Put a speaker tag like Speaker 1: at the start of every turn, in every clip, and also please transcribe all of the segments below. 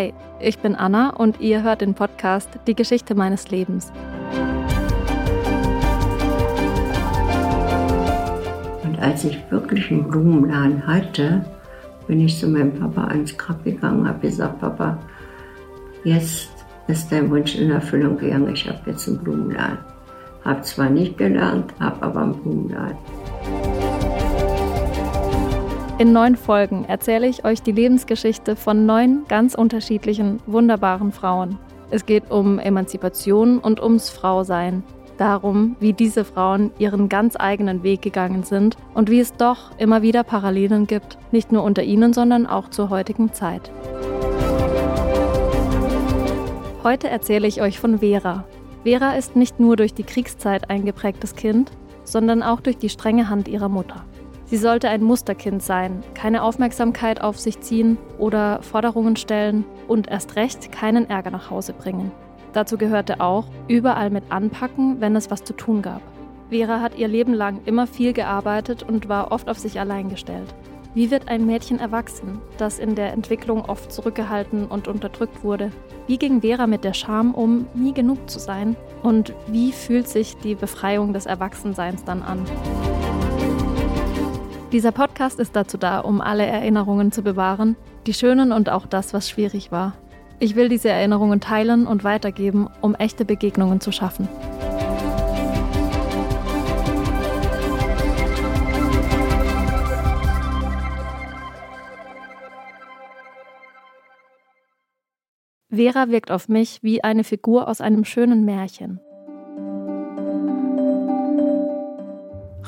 Speaker 1: Hi, ich bin Anna und ihr hört den Podcast Die Geschichte meines Lebens.
Speaker 2: Und als ich wirklich einen Blumenladen hatte, bin ich zu meinem Papa ans Grab gegangen und habe gesagt, Papa, jetzt ist dein Wunsch in Erfüllung gegangen, ich habe jetzt einen Blumenladen. Habe zwar nicht gelernt, habe aber einen Blumenladen.
Speaker 1: In neun Folgen erzähle ich euch die Lebensgeschichte von neun ganz unterschiedlichen, wunderbaren Frauen. Es geht um Emanzipation und ums Frausein. Darum, wie diese Frauen ihren ganz eigenen Weg gegangen sind und wie es doch immer wieder Parallelen gibt, nicht nur unter ihnen, sondern auch zur heutigen Zeit. Heute erzähle ich euch von Vera. Vera ist nicht nur durch die Kriegszeit ein geprägtes Kind, sondern auch durch die strenge Hand ihrer Mutter. Sie sollte ein Musterkind sein, keine Aufmerksamkeit auf sich ziehen oder Forderungen stellen und erst recht keinen Ärger nach Hause bringen. Dazu gehörte auch überall mit anpacken, wenn es was zu tun gab. Vera hat ihr Leben lang immer viel gearbeitet und war oft auf sich allein gestellt. Wie wird ein Mädchen erwachsen, das in der Entwicklung oft zurückgehalten und unterdrückt wurde? Wie ging Vera mit der Scham um, nie genug zu sein? Und wie fühlt sich die Befreiung des Erwachsenseins dann an? Dieser Podcast ist dazu da, um alle Erinnerungen zu bewahren, die schönen und auch das, was schwierig war. Ich will diese Erinnerungen teilen und weitergeben, um echte Begegnungen zu schaffen. Vera wirkt auf mich wie eine Figur aus einem schönen Märchen.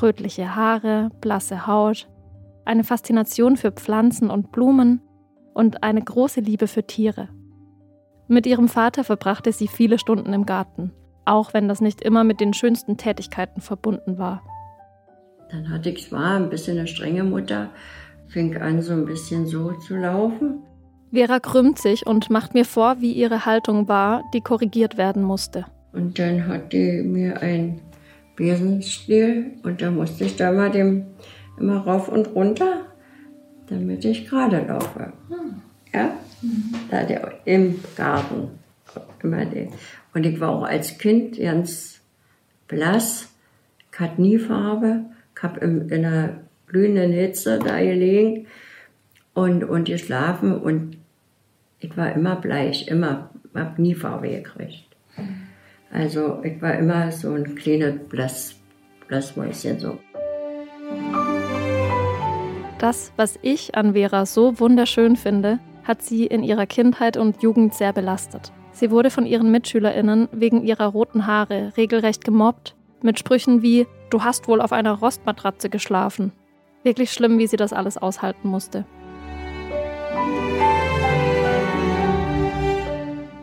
Speaker 1: Rötliche Haare, blasse Haut, eine Faszination für Pflanzen und Blumen und eine große Liebe für Tiere. Mit ihrem Vater verbrachte sie viele Stunden im Garten, auch wenn das nicht immer mit den schönsten Tätigkeiten verbunden war.
Speaker 2: Dann hatte ich zwar ein bisschen eine strenge Mutter, fing an so ein bisschen so zu laufen.
Speaker 1: Vera krümmt sich und macht mir vor, wie ihre Haltung war, die korrigiert werden musste.
Speaker 2: Und dann hat die mir ein Besenstiel und da musste ich da mal dem immer rauf und runter, damit ich gerade laufe. Ja, da der, im Garten immer den. Und ich war auch als Kind ganz blass, ich hatte nie Farbe, ich habe in einer glühenden Hitze da gelegen und, und geschlafen und ich war immer bleich, immer, habe nie Farbe gekriegt. Also ich war immer so ein kleines Blass, Blassmäuschen so.
Speaker 1: Das, was ich an Vera so wunderschön finde, hat sie in ihrer Kindheit und Jugend sehr belastet. Sie wurde von ihren Mitschülerinnen wegen ihrer roten Haare regelrecht gemobbt, mit Sprüchen wie Du hast wohl auf einer Rostmatratze geschlafen. Wirklich schlimm, wie sie das alles aushalten musste.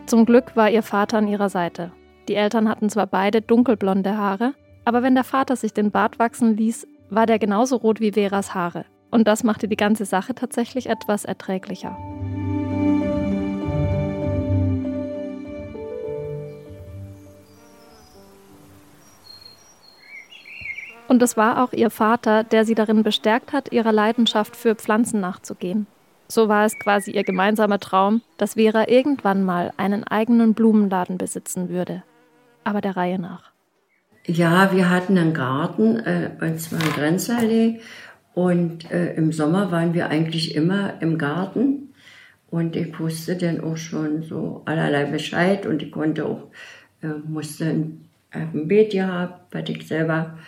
Speaker 1: Zum Glück war ihr Vater an ihrer Seite. Die Eltern hatten zwar beide dunkelblonde Haare, aber wenn der Vater sich den Bart wachsen ließ, war der genauso rot wie Veras Haare. Und das machte die ganze Sache tatsächlich etwas erträglicher. Und es war auch ihr Vater, der sie darin bestärkt hat, ihrer Leidenschaft für Pflanzen nachzugehen. So war es quasi ihr gemeinsamer Traum, dass Vera irgendwann mal einen eigenen Blumenladen besitzen würde aber der Reihe nach.
Speaker 2: Ja, wir hatten einen Garten, äh, und zwar in Grenzallee. Und äh, im Sommer waren wir eigentlich immer im Garten. Und ich wusste dann auch schon so allerlei Bescheid. Und ich konnte auch, äh, musste ein, ein Beet gehabt, was ich selber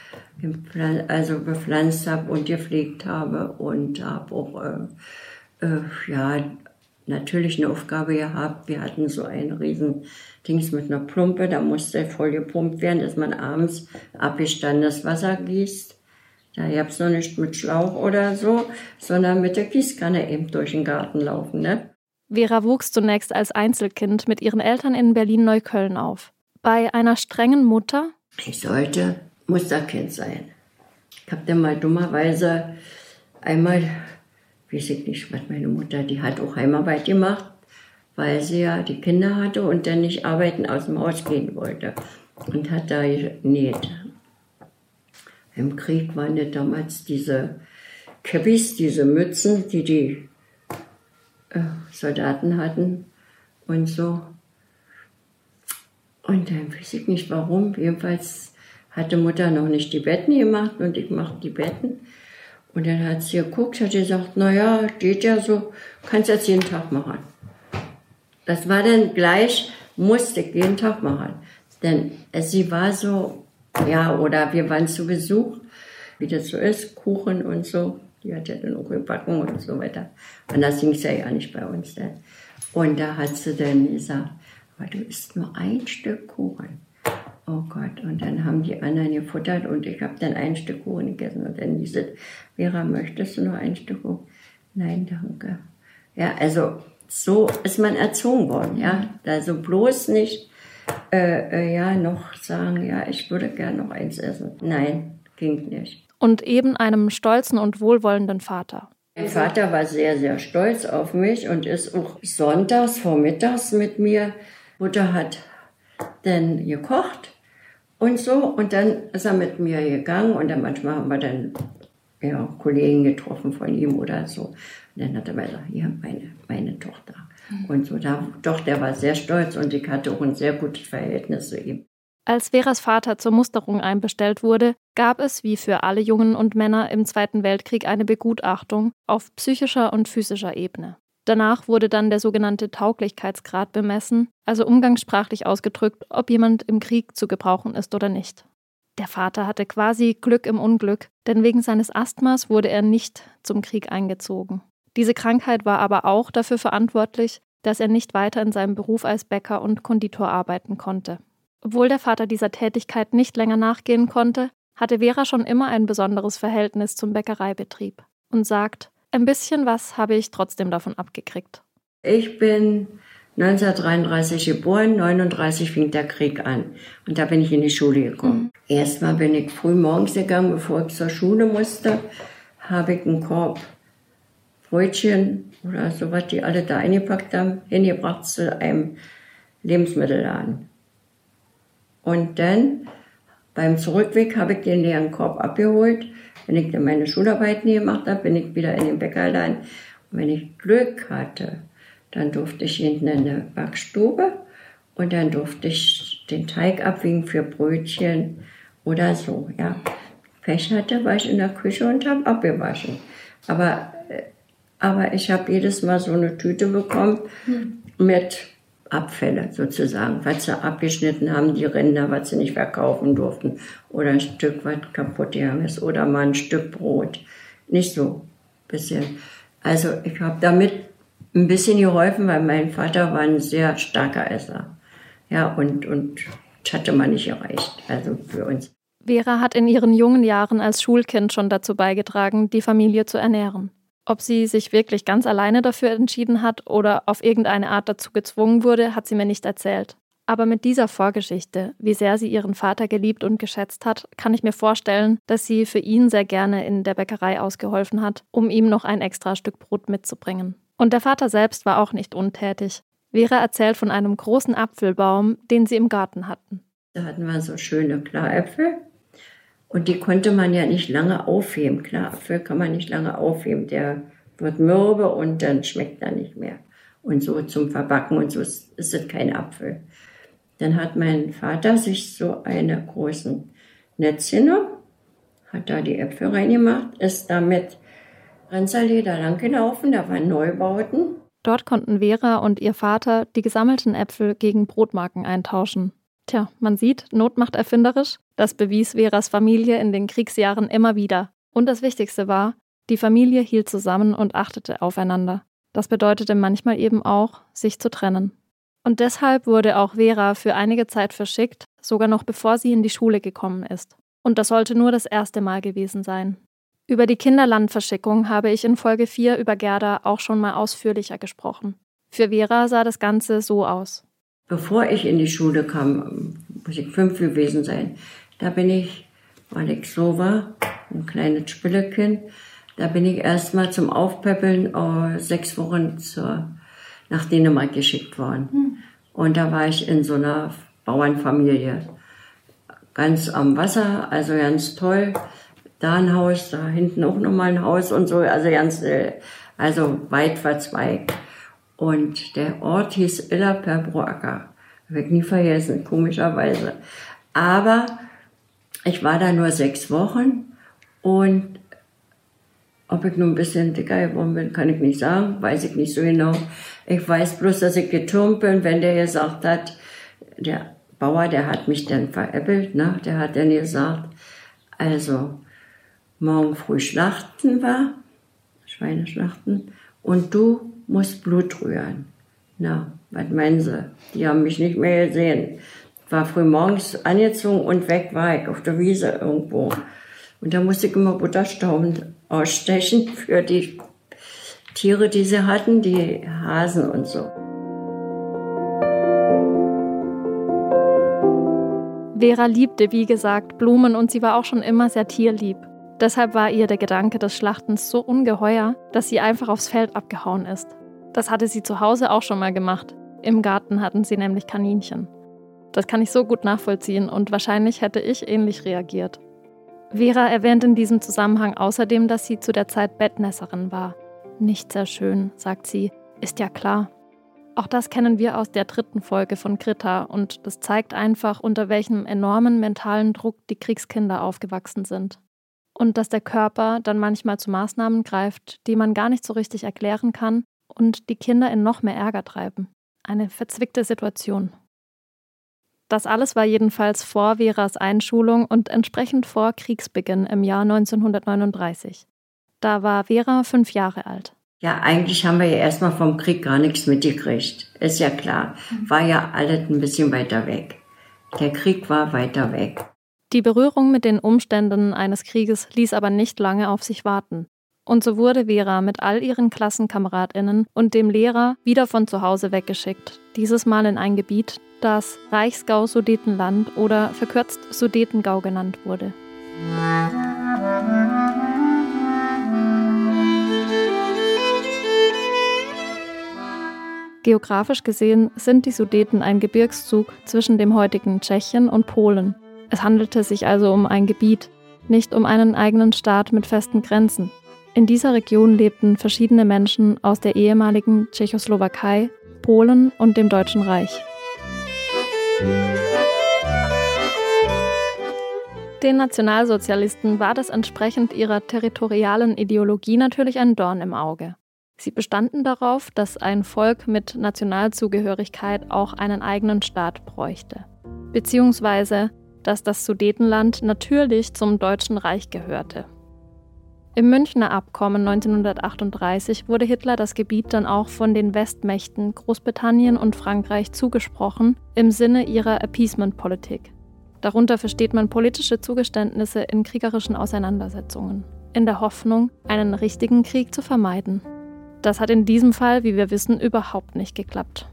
Speaker 2: also bepflanzt habe und gepflegt habe. Und habe auch, äh, äh, ja, natürlich eine Aufgabe gehabt. Wir hatten so ein riesen Dings mit einer Plumpe, da musste voll gepumpt werden, dass man abends abgestandenes Wasser gießt. Da gab es noch nicht mit Schlauch oder so, sondern mit der Gießkanne eben durch den Garten laufen. Ne?
Speaker 1: Vera wuchs zunächst als Einzelkind mit ihren Eltern in Berlin-Neukölln auf. Bei einer strengen Mutter?
Speaker 2: Ich sollte Musterkind sein. Ich habe dann mal dummerweise einmal weiß ich nicht, was meine Mutter, die hat auch Heimarbeit gemacht, weil sie ja die Kinder hatte und dann nicht arbeiten aus dem Haus gehen wollte. Und hat da genäht. Im Krieg waren ja damals diese Käppis, diese Mützen, die die äh, Soldaten hatten. und so. Und dann weiß ich nicht warum. Jedenfalls hatte Mutter noch nicht die Betten gemacht und ich machte die Betten. Und dann hat sie geguckt, hat gesagt, naja, geht ja so, kannst jetzt jeden Tag machen. Das war dann gleich, musste ich jeden Tag machen. Denn sie war so, ja, oder wir waren zu Besuch, wie das so ist, Kuchen und so. Die hat ja dann auch gebacken und so weiter. Und das ging es ja ja nicht bei uns dann. Und da hat sie dann gesagt, aber du isst nur ein Stück Kuchen. Oh Gott, und dann haben die anderen gefuttert und ich habe dann ein Stück Kuchen gegessen. Und dann hieß es, Vera, möchtest du noch ein Stück Kuchen? Nein, danke. Ja, also so ist man erzogen worden, ja. Also bloß nicht, äh, äh, ja, noch sagen, ja, ich würde gerne noch eins essen. Nein, ging nicht.
Speaker 1: Und eben einem stolzen und wohlwollenden Vater.
Speaker 2: Mein Vater war sehr, sehr stolz auf mich und ist auch sonntags vormittags mit mir. Mutter hat dann gekocht und so und dann ist er mit mir gegangen und dann manchmal haben wir dann ja, Kollegen getroffen von ihm oder so. Und dann hat er mir gesagt, hier, meine, meine Tochter. Mhm. Und so, da, doch, der war sehr stolz und ich hatte auch ein sehr gutes Verhältnis zu ihm.
Speaker 1: Als Veras Vater zur Musterung einbestellt wurde, gab es, wie für alle Jungen und Männer im Zweiten Weltkrieg, eine Begutachtung auf psychischer und physischer Ebene. Danach wurde dann der sogenannte Tauglichkeitsgrad bemessen, also umgangssprachlich ausgedrückt, ob jemand im Krieg zu gebrauchen ist oder nicht. Der Vater hatte quasi Glück im Unglück, denn wegen seines Asthmas wurde er nicht zum Krieg eingezogen. Diese Krankheit war aber auch dafür verantwortlich, dass er nicht weiter in seinem Beruf als Bäcker und Konditor arbeiten konnte. Obwohl der Vater dieser Tätigkeit nicht länger nachgehen konnte, hatte Vera schon immer ein besonderes Verhältnis zum Bäckereibetrieb und sagt, ein bisschen was habe ich trotzdem davon abgekriegt.
Speaker 2: Ich bin 1933 geboren, 39 fing der Krieg an und da bin ich in die Schule gekommen. Mhm. Erstmal bin ich früh morgens gegangen, bevor ich zur Schule musste, habe ich einen Korb Brötchen oder sowas, die alle da eingepackt haben, hingebracht zu einem Lebensmittelladen. Und dann beim Zurückweg habe ich den leeren Korb abgeholt. Wenn ich dann meine Schularbeiten gemacht habe, bin ich wieder in den Bäckerladen. Und wenn ich Glück hatte, dann durfte ich hinten in der Backstube und dann durfte ich den Teig abwiegen für Brötchen oder so. Ja. Pech hatte, war ich in der Küche und habe abgewaschen. Aber, äh, aber ich habe jedes Mal so eine Tüte bekommen hm. mit Abfälle sozusagen, was sie abgeschnitten haben, die Ränder, was sie nicht verkaufen durften, oder ein Stück, was kaputt gegangen ist, oder mal ein Stück Brot. Nicht so bisschen. Also ich habe damit ein bisschen geholfen, weil mein Vater war ein sehr starker Esser. Ja, und, und das hatte man nicht erreicht, also für uns.
Speaker 1: Vera hat in ihren jungen Jahren als Schulkind schon dazu beigetragen, die Familie zu ernähren. Ob sie sich wirklich ganz alleine dafür entschieden hat oder auf irgendeine Art dazu gezwungen wurde, hat sie mir nicht erzählt. Aber mit dieser Vorgeschichte, wie sehr sie ihren Vater geliebt und geschätzt hat, kann ich mir vorstellen, dass sie für ihn sehr gerne in der Bäckerei ausgeholfen hat, um ihm noch ein extra Stück Brot mitzubringen. Und der Vater selbst war auch nicht untätig. Vera erzählt von einem großen Apfelbaum, den sie im Garten hatten.
Speaker 2: Da hatten wir so schöne Klaräpfel und die konnte man ja nicht lange aufheben. Klar, Apfel kann man nicht lange aufheben. Der wird mürbe und dann schmeckt er nicht mehr. Und so zum Verbacken und so ist, es kein Apfel. Dann hat mein Vater sich so eine großen Netzchen hat da die Äpfel reingemacht, ist damit Renzerlee da lang gelaufen, da waren Neubauten.
Speaker 1: Dort konnten Vera und ihr Vater die gesammelten Äpfel gegen Brotmarken eintauschen. Tja, man sieht, Not macht erfinderisch. Das bewies Veras Familie in den Kriegsjahren immer wieder. Und das Wichtigste war, die Familie hielt zusammen und achtete aufeinander. Das bedeutete manchmal eben auch, sich zu trennen. Und deshalb wurde auch Vera für einige Zeit verschickt, sogar noch bevor sie in die Schule gekommen ist. Und das sollte nur das erste Mal gewesen sein. Über die Kinderlandverschickung habe ich in Folge 4 über Gerda auch schon mal ausführlicher gesprochen. Für Vera sah das Ganze so aus.
Speaker 2: Bevor ich in die Schule kam, muss ich fünf gewesen sein, da bin ich, weil ich so war, ein kleines Spillekind, da bin ich erstmal zum Aufpäppeln äh, sechs Wochen zur, nach Dänemark geschickt worden. Hm. Und da war ich in so einer Bauernfamilie. Ganz am Wasser, also ganz toll. Da ein Haus, da hinten auch nochmal ein Haus und so, also ganz, äh, also weit verzweigt. Und der Ort hieß Illa Perbroaca. Habe ich nie vergessen, komischerweise. Aber ich war da nur sechs Wochen und ob ich nun ein bisschen dicker geworden bin, kann ich nicht sagen, weiß ich nicht so genau. Ich weiß bloß, dass ich getürmt bin, wenn der gesagt hat, der Bauer, der hat mich dann veräppelt, ne? der hat dann gesagt, also morgen früh schlachten wir, Schweineschlachten, und du musst Blut rühren. Na, was meinen Sie? Die haben mich nicht mehr gesehen. War früh morgens angezogen und weg war ich auf der Wiese irgendwo. Und da musste ich immer Butterstauben ausstechen für die Tiere, die sie hatten, die Hasen und so.
Speaker 1: Vera liebte, wie gesagt, Blumen und sie war auch schon immer sehr tierlieb. Deshalb war ihr der Gedanke des Schlachtens so ungeheuer, dass sie einfach aufs Feld abgehauen ist. Das hatte sie zu Hause auch schon mal gemacht. Im Garten hatten sie nämlich Kaninchen. Das kann ich so gut nachvollziehen und wahrscheinlich hätte ich ähnlich reagiert. Vera erwähnt in diesem Zusammenhang außerdem, dass sie zu der Zeit Bettnässerin war. Nicht sehr schön, sagt sie, ist ja klar. Auch das kennen wir aus der dritten Folge von Greta und das zeigt einfach, unter welchem enormen mentalen Druck die Kriegskinder aufgewachsen sind. Und dass der Körper dann manchmal zu Maßnahmen greift, die man gar nicht so richtig erklären kann und die Kinder in noch mehr Ärger treiben. Eine verzwickte Situation. Das alles war jedenfalls vor Veras Einschulung und entsprechend vor Kriegsbeginn im Jahr 1939. Da war Vera fünf Jahre alt.
Speaker 2: Ja, eigentlich haben wir ja erstmal vom Krieg gar nichts mitgekriegt. Ist ja klar. War ja alles ein bisschen weiter weg. Der Krieg war weiter weg.
Speaker 1: Die Berührung mit den Umständen eines Krieges ließ aber nicht lange auf sich warten. Und so wurde Vera mit all ihren Klassenkameradinnen und dem Lehrer wieder von zu Hause weggeschickt, dieses Mal in ein Gebiet, das Reichsgau-Sudetenland oder verkürzt Sudetengau genannt wurde. Geografisch gesehen sind die Sudeten ein Gebirgszug zwischen dem heutigen Tschechien und Polen. Es handelte sich also um ein Gebiet, nicht um einen eigenen Staat mit festen Grenzen. In dieser Region lebten verschiedene Menschen aus der ehemaligen Tschechoslowakei, Polen und dem Deutschen Reich. Den Nationalsozialisten war das entsprechend ihrer territorialen Ideologie natürlich ein Dorn im Auge. Sie bestanden darauf, dass ein Volk mit Nationalzugehörigkeit auch einen eigenen Staat bräuchte, beziehungsweise dass das Sudetenland natürlich zum Deutschen Reich gehörte. Im Münchner Abkommen 1938 wurde Hitler das Gebiet dann auch von den Westmächten Großbritannien und Frankreich zugesprochen im Sinne ihrer Appeasement-Politik. Darunter versteht man politische Zugeständnisse in kriegerischen Auseinandersetzungen, in der Hoffnung, einen richtigen Krieg zu vermeiden. Das hat in diesem Fall, wie wir wissen, überhaupt nicht geklappt.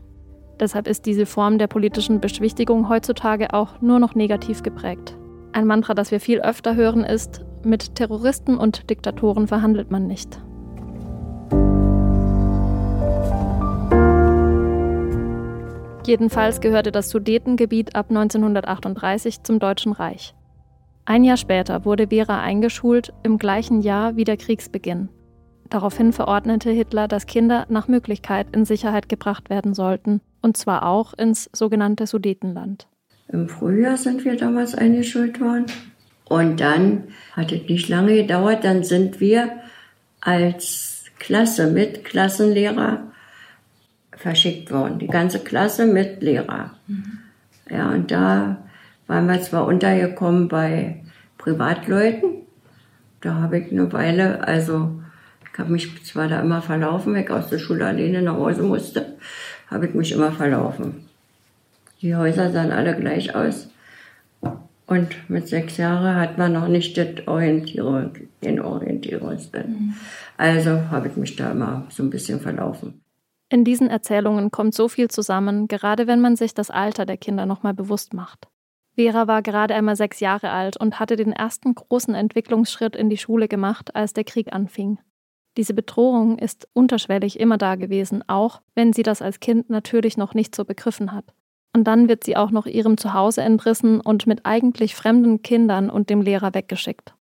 Speaker 1: Deshalb ist diese Form der politischen Beschwichtigung heutzutage auch nur noch negativ geprägt. Ein Mantra, das wir viel öfter hören, ist, mit Terroristen und Diktatoren verhandelt man nicht. Jedenfalls gehörte das Sudetengebiet ab 1938 zum Deutschen Reich. Ein Jahr später wurde Vera eingeschult, im gleichen Jahr wie der Kriegsbeginn. Daraufhin verordnete Hitler, dass Kinder nach Möglichkeit in Sicherheit gebracht werden sollten, und zwar auch ins sogenannte Sudetenland.
Speaker 2: Im Frühjahr sind wir damals eingeschult worden. Und dann hat es nicht lange gedauert, dann sind wir als Klasse mit Klassenlehrer verschickt worden. Die ganze Klasse mit Lehrer. Mhm. Ja, und da waren wir zwar untergekommen bei Privatleuten. Da habe ich eine Weile, also ich habe mich zwar da immer verlaufen, ich aus der Schule alleine nach Hause musste, habe ich mich immer verlaufen. Die Häuser sahen alle gleich aus. Und mit sechs Jahren hat man noch nicht das Orientierung, den Orientierungssinn. Mhm. Also habe ich mich da immer so ein bisschen verlaufen.
Speaker 1: In diesen Erzählungen kommt so viel zusammen, gerade wenn man sich das Alter der Kinder nochmal bewusst macht. Vera war gerade einmal sechs Jahre alt und hatte den ersten großen Entwicklungsschritt in die Schule gemacht, als der Krieg anfing. Diese Bedrohung ist unterschwellig immer da gewesen, auch wenn sie das als Kind natürlich noch nicht so begriffen hat. Und dann wird sie auch noch ihrem Zuhause entrissen und mit eigentlich fremden Kindern und dem Lehrer weggeschickt.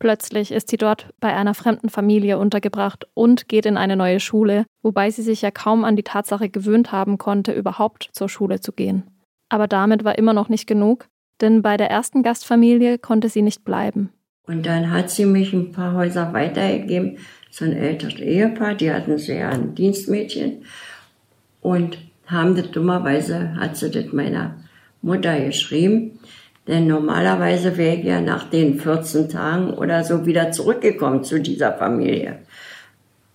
Speaker 1: Plötzlich ist sie dort bei einer fremden Familie untergebracht und geht in eine neue Schule, wobei sie sich ja kaum an die Tatsache gewöhnt haben konnte, überhaupt zur Schule zu gehen. Aber damit war immer noch nicht genug, denn bei der ersten Gastfamilie konnte sie nicht bleiben.
Speaker 2: Und dann hat sie mich ein paar Häuser weitergegeben, so ein älteres Ehepaar, die hatten so ja ein Dienstmädchen und haben das dummerweise, hat sie das meiner Mutter geschrieben, denn normalerweise wäre ich ja nach den 14 Tagen oder so wieder zurückgekommen zu dieser Familie.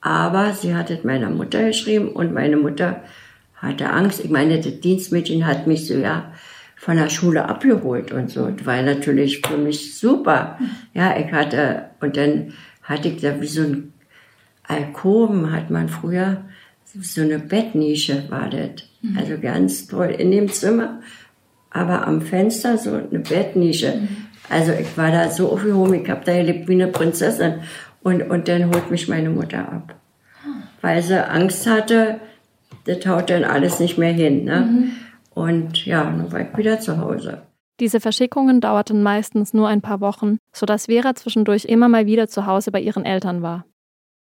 Speaker 2: Aber sie hat es meiner Mutter geschrieben und meine Mutter hatte Angst. Ich meine, das Dienstmädchen hat mich so ja von der Schule abgeholt und so. Das war natürlich für mich super. Ja, ich hatte, und dann hatte ich da wie so ein Alkoven, hat man früher, so eine Bettnische war das. Mhm. Also ganz toll in dem Zimmer aber am Fenster so eine Bettnische. Mhm. Also ich war da so aufgehoben, ich habe da gelebt wie eine Prinzessin. Und, und dann holt mich meine Mutter ab. Weil sie Angst hatte, das haut dann alles nicht mehr hin. Ne? Mhm. Und ja, dann war ich wieder zu Hause.
Speaker 1: Diese Verschickungen dauerten meistens nur ein paar Wochen, sodass Vera zwischendurch immer mal wieder zu Hause bei ihren Eltern war.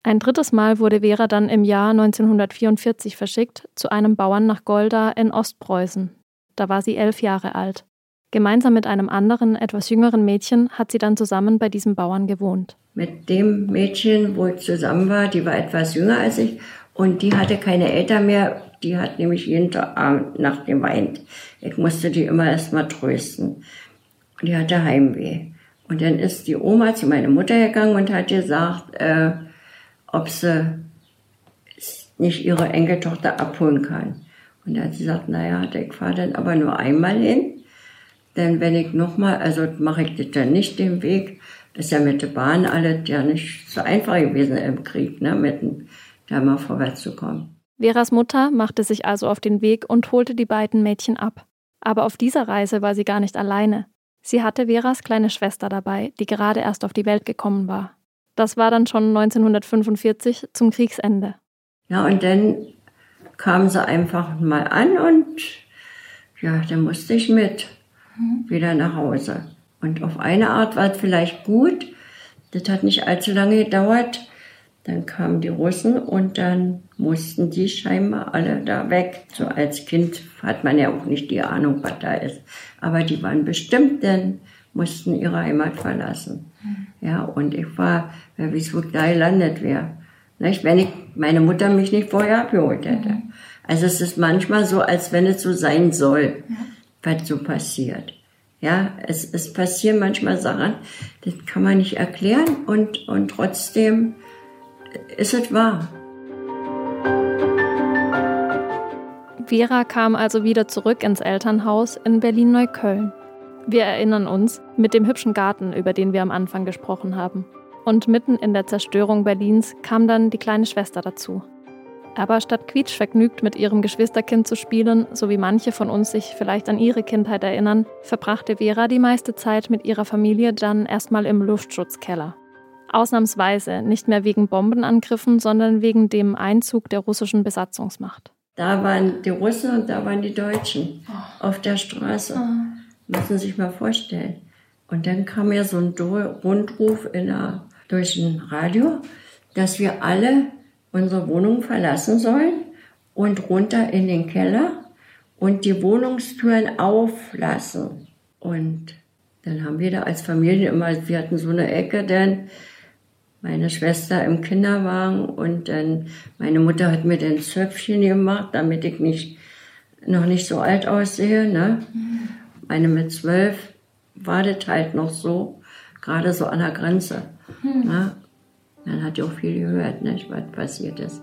Speaker 1: Ein drittes Mal wurde Vera dann im Jahr 1944 verschickt zu einem Bauern nach Golda in Ostpreußen. Da war sie elf Jahre alt. Gemeinsam mit einem anderen, etwas jüngeren Mädchen hat sie dann zusammen bei diesem Bauern gewohnt.
Speaker 2: Mit dem Mädchen, wo ich zusammen war, die war etwas jünger als ich und die hatte keine Eltern mehr. Die hat nämlich jeden Abend nach dem weint. Ich musste die immer erst mal trösten. Die hatte Heimweh. Und dann ist die Oma zu meiner Mutter gegangen und hat gesagt, äh, ob sie nicht ihre Enkeltochter abholen kann. Und er hat gesagt, naja, ich fahre dann aber nur einmal hin. Denn wenn ich nochmal, also mache ich das dann nicht den Weg, ist ja mit der Bahn alles ja nicht so einfach gewesen im Krieg, ne, mit dem, da mal vorwärts zu kommen.
Speaker 1: Veras Mutter machte sich also auf den Weg und holte die beiden Mädchen ab. Aber auf dieser Reise war sie gar nicht alleine. Sie hatte Veras kleine Schwester dabei, die gerade erst auf die Welt gekommen war. Das war dann schon 1945 zum Kriegsende.
Speaker 2: Ja, und dann kam sie einfach mal an und ja, dann musste ich mit mhm. wieder nach Hause. Und auf eine Art war es vielleicht gut. Das hat nicht allzu lange gedauert. Dann kamen die Russen und dann mussten die scheinbar alle da weg. So als Kind hat man ja auch nicht die Ahnung, was da ist. Aber die waren bestimmt, denn mussten ihre Heimat verlassen. Ja, und ich war, wer weiß, wo ich da gelandet wäre. Nicht? Wenn ich meine Mutter mich nicht vorher abgeholt hätte. Mhm. Also es ist manchmal so, als wenn es so sein soll, was so passiert. Ja, es, es passieren manchmal Sachen, das kann man nicht erklären und, und trotzdem ist es wahr.
Speaker 1: Vera kam also wieder zurück ins Elternhaus in Berlin-Neukölln. Wir erinnern uns mit dem hübschen Garten, über den wir am Anfang gesprochen haben. Und mitten in der Zerstörung Berlins kam dann die kleine Schwester dazu. Aber statt quietschvergnügt mit ihrem Geschwisterkind zu spielen, so wie manche von uns sich vielleicht an ihre Kindheit erinnern, verbrachte Vera die meiste Zeit mit ihrer Familie dann erstmal im Luftschutzkeller. Ausnahmsweise nicht mehr wegen Bombenangriffen, sondern wegen dem Einzug der russischen Besatzungsmacht.
Speaker 2: Da waren die Russen und da waren die Deutschen auf der Straße. Müssen Sie sich mal vorstellen. Und dann kam ja so ein Rundruf in der durch ein Radio, dass wir alle unsere Wohnung verlassen sollen und runter in den Keller und die Wohnungstüren auflassen. Und dann haben wir da als Familie immer, wir hatten so eine Ecke, denn meine Schwester im Kinderwagen und dann meine Mutter hat mir den Zöpfchen gemacht, damit ich nicht noch nicht so alt aussehe. Ne? Mhm. Meine mit zwölf war das halt noch so, gerade so an der Grenze. Hm. Na, man hat ja auch viel gehört, nicht, was passiert ist.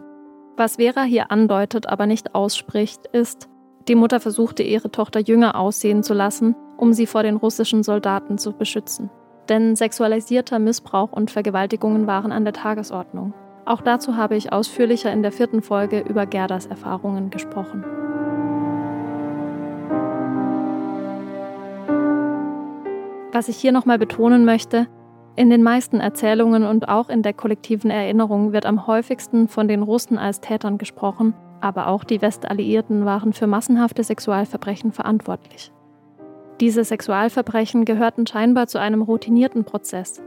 Speaker 1: Was Vera hier andeutet, aber nicht ausspricht, ist, die Mutter versuchte ihre Tochter jünger aussehen zu lassen, um sie vor den russischen Soldaten zu beschützen. Denn sexualisierter Missbrauch und Vergewaltigungen waren an der Tagesordnung. Auch dazu habe ich ausführlicher in der vierten Folge über Gerdas Erfahrungen gesprochen. Was ich hier nochmal betonen möchte, in den meisten Erzählungen und auch in der kollektiven Erinnerung wird am häufigsten von den Russen als Tätern gesprochen, aber auch die Westalliierten waren für massenhafte Sexualverbrechen verantwortlich. Diese Sexualverbrechen gehörten scheinbar zu einem routinierten Prozess.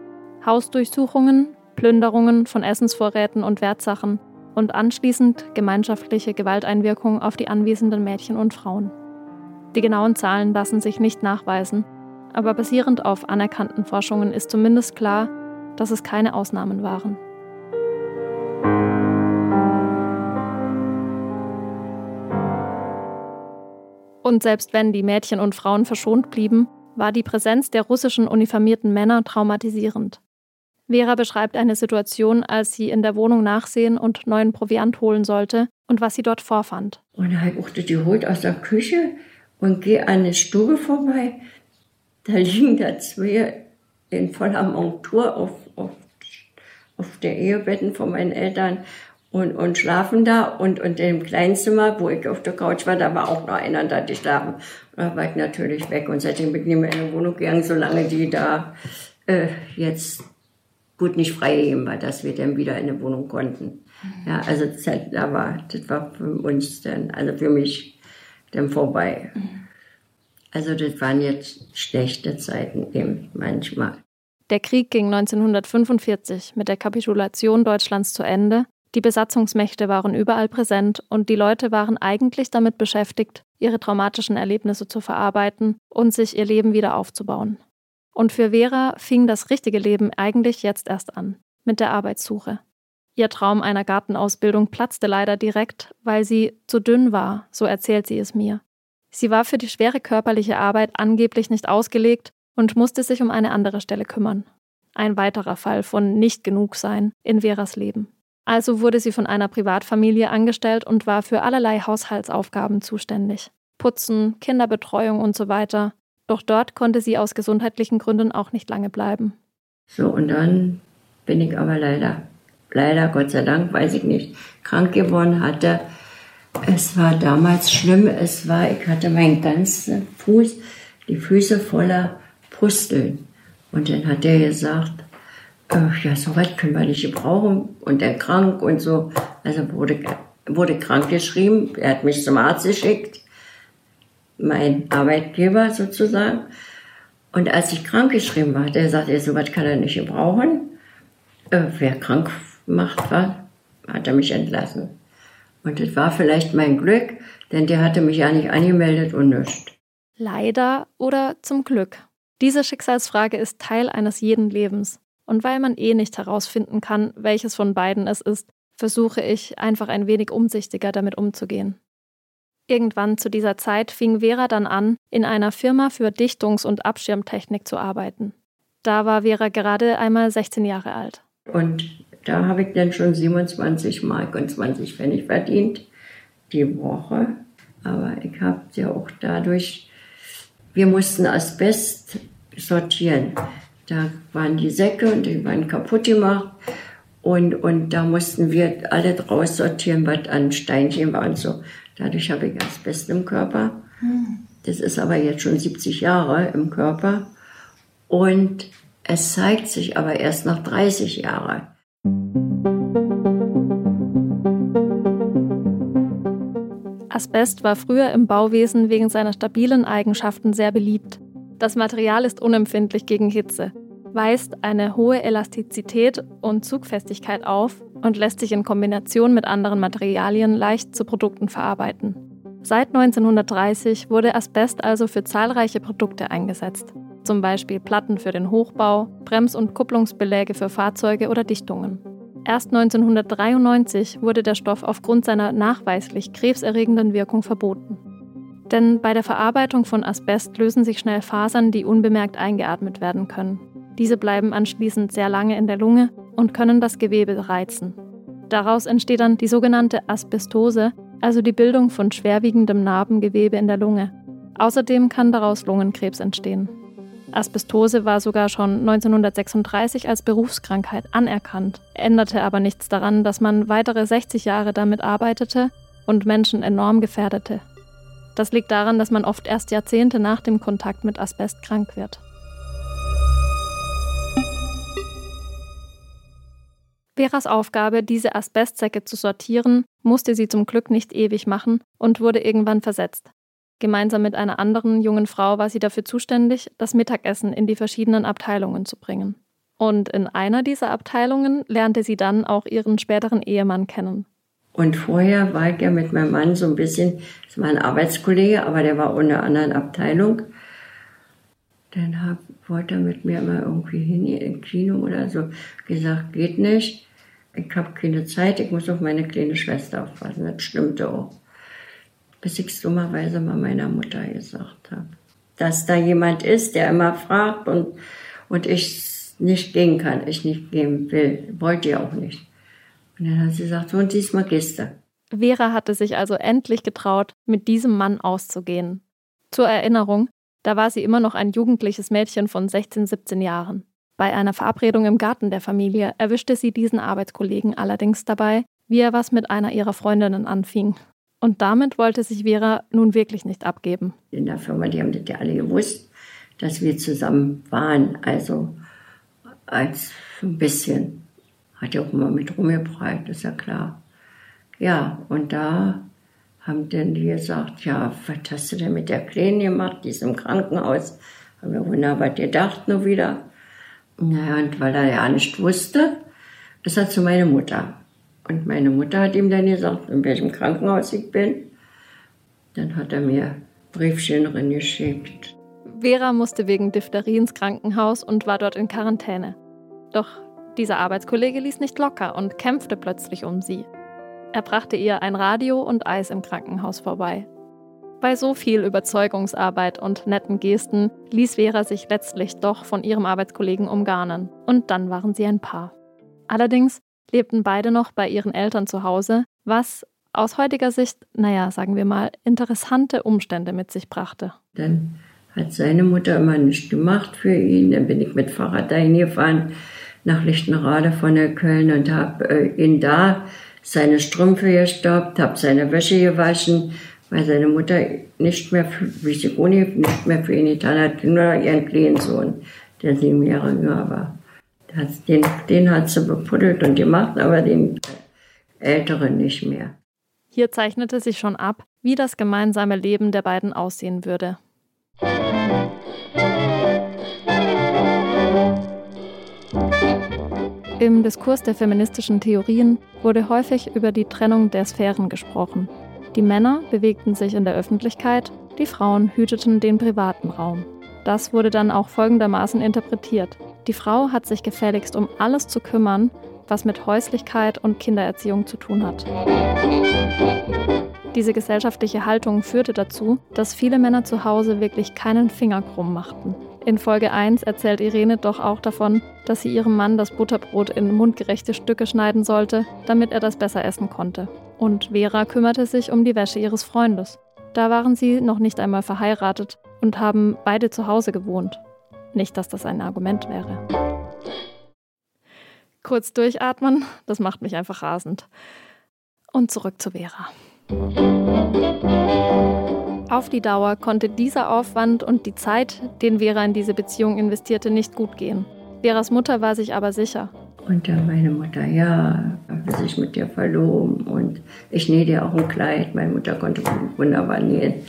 Speaker 1: Hausdurchsuchungen, Plünderungen von Essensvorräten und Wertsachen und anschließend gemeinschaftliche Gewalteinwirkung auf die anwesenden Mädchen und Frauen. Die genauen Zahlen lassen sich nicht nachweisen, aber basierend auf anerkannten Forschungen ist zumindest klar, dass es keine Ausnahmen waren. Und selbst wenn die Mädchen und Frauen verschont blieben, war die Präsenz der russischen uniformierten Männer traumatisierend. Vera beschreibt eine Situation, als sie in der Wohnung nachsehen und neuen Proviant holen sollte und was sie dort vorfand.
Speaker 2: Und dann habe ich die holt aus der Küche und gehe an eine Stube vorbei. Da liegen da zwei in voller Montur auf, auf, auf der Ehebetten von meinen Eltern und, und schlafen da. Und, und im Kleinzimmer, wo ich auf der Couch war, da war auch noch einer, da die schlafen. Und da war ich natürlich weg. Und seitdem bin ich nicht mehr in die Wohnung gegangen, solange die da äh, jetzt gut nicht freigegeben war, dass wir dann wieder in die Wohnung konnten. Mhm. Ja, also das, da war, das war für uns dann, also für mich dann vorbei. Also das waren jetzt schlechte Zeiten eben manchmal.
Speaker 1: Der Krieg ging 1945 mit der Kapitulation Deutschlands zu Ende die Besatzungsmächte waren überall präsent und die Leute waren eigentlich damit beschäftigt, ihre traumatischen Erlebnisse zu verarbeiten und sich ihr Leben wieder aufzubauen. Und für Vera fing das richtige Leben eigentlich jetzt erst an, mit der Arbeitssuche. Ihr Traum einer Gartenausbildung platzte leider direkt, weil sie zu dünn war, so erzählt sie es mir. Sie war für die schwere körperliche Arbeit angeblich nicht ausgelegt und musste sich um eine andere Stelle kümmern. Ein weiterer Fall von nicht genug sein in Veras Leben. Also wurde sie von einer Privatfamilie angestellt und war für allerlei Haushaltsaufgaben zuständig. Putzen, Kinderbetreuung und so weiter. Doch dort konnte sie aus gesundheitlichen Gründen auch nicht lange bleiben.
Speaker 2: So, und dann bin ich aber leider, leider, Gott sei Dank, weiß ich nicht, krank geworden hatte. Es war damals schlimm. Es war, ich hatte meinen ganzen Fuß, die Füße voller Pusteln. Und dann hat er gesagt, äh, ja, so weit können wir nicht gebrauchen und er krank und so. Also wurde, wurde krank geschrieben. Er hat mich zum Arzt geschickt, mein Arbeitgeber sozusagen. Und als ich krank geschrieben war, der sagte, so weit kann er nicht gebrauchen. Äh, wer krank macht war, hat er mich entlassen. Und das war vielleicht mein Glück, denn der hatte mich ja nicht angemeldet und nichts.
Speaker 1: Leider oder zum Glück? Diese Schicksalsfrage ist Teil eines jeden Lebens. Und weil man eh nicht herausfinden kann, welches von beiden es ist, versuche ich einfach ein wenig umsichtiger damit umzugehen. Irgendwann zu dieser Zeit fing Vera dann an, in einer Firma für Dichtungs- und Abschirmtechnik zu arbeiten. Da war Vera gerade einmal 16 Jahre alt.
Speaker 2: Und da habe ich dann schon 27 Mark und 20 Pfennig verdient die Woche. Aber ich habe ja auch dadurch, wir mussten Asbest sortieren. Da waren die Säcke und die waren kaputt gemacht. Und, und da mussten wir alle draus sortieren, was an Steinchen war und so. Dadurch habe ich Asbest im Körper. Das ist aber jetzt schon 70 Jahre im Körper. Und es zeigt sich aber erst nach 30 Jahren.
Speaker 1: Asbest war früher im Bauwesen wegen seiner stabilen Eigenschaften sehr beliebt. Das Material ist unempfindlich gegen Hitze, weist eine hohe Elastizität und Zugfestigkeit auf und lässt sich in Kombination mit anderen Materialien leicht zu Produkten verarbeiten. Seit 1930 wurde Asbest also für zahlreiche Produkte eingesetzt, zum Beispiel Platten für den Hochbau, Brems- und Kupplungsbeläge für Fahrzeuge oder Dichtungen. Erst 1993 wurde der Stoff aufgrund seiner nachweislich krebserregenden Wirkung verboten. Denn bei der Verarbeitung von Asbest lösen sich schnell Fasern, die unbemerkt eingeatmet werden können. Diese bleiben anschließend sehr lange in der Lunge und können das Gewebe reizen. Daraus entsteht dann die sogenannte Asbestose, also die Bildung von schwerwiegendem Narbengewebe in der Lunge. Außerdem kann daraus Lungenkrebs entstehen. Asbestose war sogar schon 1936 als Berufskrankheit anerkannt, änderte aber nichts daran, dass man weitere 60 Jahre damit arbeitete und Menschen enorm gefährdete. Das liegt daran, dass man oft erst Jahrzehnte nach dem Kontakt mit Asbest krank wird. Veras Aufgabe, diese Asbestsäcke zu sortieren, musste sie zum Glück nicht ewig machen und wurde irgendwann versetzt. Gemeinsam mit einer anderen jungen Frau war sie dafür zuständig, das Mittagessen in die verschiedenen Abteilungen zu bringen. Und in einer dieser Abteilungen lernte sie dann auch ihren späteren Ehemann kennen.
Speaker 2: Und vorher war ich ja mit meinem Mann so ein bisschen, das war ein Arbeitskollege, aber der war in einer anderen Abteilung. Dann hab, wollte er mit mir mal irgendwie hin im Kino oder so. Gesagt, geht nicht. Ich habe keine Zeit, ich muss auf meine kleine Schwester aufpassen. Das stimmte auch. Bis ich es dummerweise mal meiner Mutter gesagt habe. Dass da jemand ist, der immer fragt und, und ich nicht gehen kann, ich nicht gehen will. Wollte ich auch nicht. Und dann hat sie gesagt, so und diesmal gehst du.
Speaker 1: Vera hatte sich also endlich getraut, mit diesem Mann auszugehen. Zur Erinnerung, da war sie immer noch ein jugendliches Mädchen von 16, 17 Jahren. Bei einer Verabredung im Garten der Familie erwischte sie diesen Arbeitskollegen allerdings dabei, wie er was mit einer ihrer Freundinnen anfing. Und damit wollte sich Vera nun wirklich nicht abgeben.
Speaker 2: In der Firma, die haben das ja alle gewusst, dass wir zusammen waren. Also als ein bisschen hat ja auch immer mit rumgeprallt, ist ja klar. Ja, und da haben dann die gesagt, ja, was hast du denn mit der Kleinen gemacht? Die ist im Krankenhaus. Haben wir wunderbar gedacht nur wieder. Naja, und weil er ja nicht wusste, ist er zu meiner Mutter. Und meine Mutter hat ihm dann gesagt, in welchem Krankenhaus ich bin. Dann hat er mir Briefchen geschickt.
Speaker 1: Vera musste wegen Diphtherie ins Krankenhaus und war dort in Quarantäne. Doch dieser Arbeitskollege ließ nicht locker und kämpfte plötzlich um sie. Er brachte ihr ein Radio und Eis im Krankenhaus vorbei. Bei so viel Überzeugungsarbeit und netten Gesten ließ Vera sich letztlich doch von ihrem Arbeitskollegen umgarnen. Und dann waren sie ein Paar. Allerdings lebten beide noch bei ihren Eltern zu Hause, was aus heutiger Sicht, naja, sagen wir mal, interessante Umstände mit sich brachte.
Speaker 2: Dann hat seine Mutter immer nichts gemacht für ihn. Dann bin ich mit Fahrrad dahin gefahren nach Lichtenrade von der Köln und habe äh, ihn da seine Strümpfe gestoppt, habe seine Wäsche gewaschen, weil seine Mutter nicht mehr, wie sie ohne, nicht mehr für ihn getan hat, nur ihren kleinen Sohn, der sieben Jahre jünger war. Den, den hat sie bepuddelt und gemacht, aber den Älteren nicht mehr.
Speaker 1: Hier zeichnete sich schon ab, wie das gemeinsame Leben der beiden aussehen würde. Im Diskurs der feministischen Theorien wurde häufig über die Trennung der Sphären gesprochen. Die Männer bewegten sich in der Öffentlichkeit, die Frauen hüteten den privaten Raum. Das wurde dann auch folgendermaßen interpretiert. Die Frau hat sich gefälligst um alles zu kümmern, was mit Häuslichkeit und Kindererziehung zu tun hat. Diese gesellschaftliche Haltung führte dazu, dass viele Männer zu Hause wirklich keinen Finger krumm machten. In Folge 1 erzählt Irene doch auch davon, dass sie ihrem Mann das Butterbrot in mundgerechte Stücke schneiden sollte, damit er das besser essen konnte. Und Vera kümmerte sich um die Wäsche ihres Freundes. Da waren sie noch nicht einmal verheiratet und haben beide zu Hause gewohnt. Nicht, dass das ein Argument wäre. Kurz durchatmen, das macht mich einfach rasend. Und zurück zu Vera. Auf die Dauer konnte dieser Aufwand und die Zeit, den Vera in diese Beziehung investierte, nicht gut gehen. Veras Mutter war sich aber sicher.
Speaker 2: Und dann meine Mutter, ja, habe sich mit dir verloben und ich nähe dir auch ein Kleid. Meine Mutter konnte wunderbar nähen.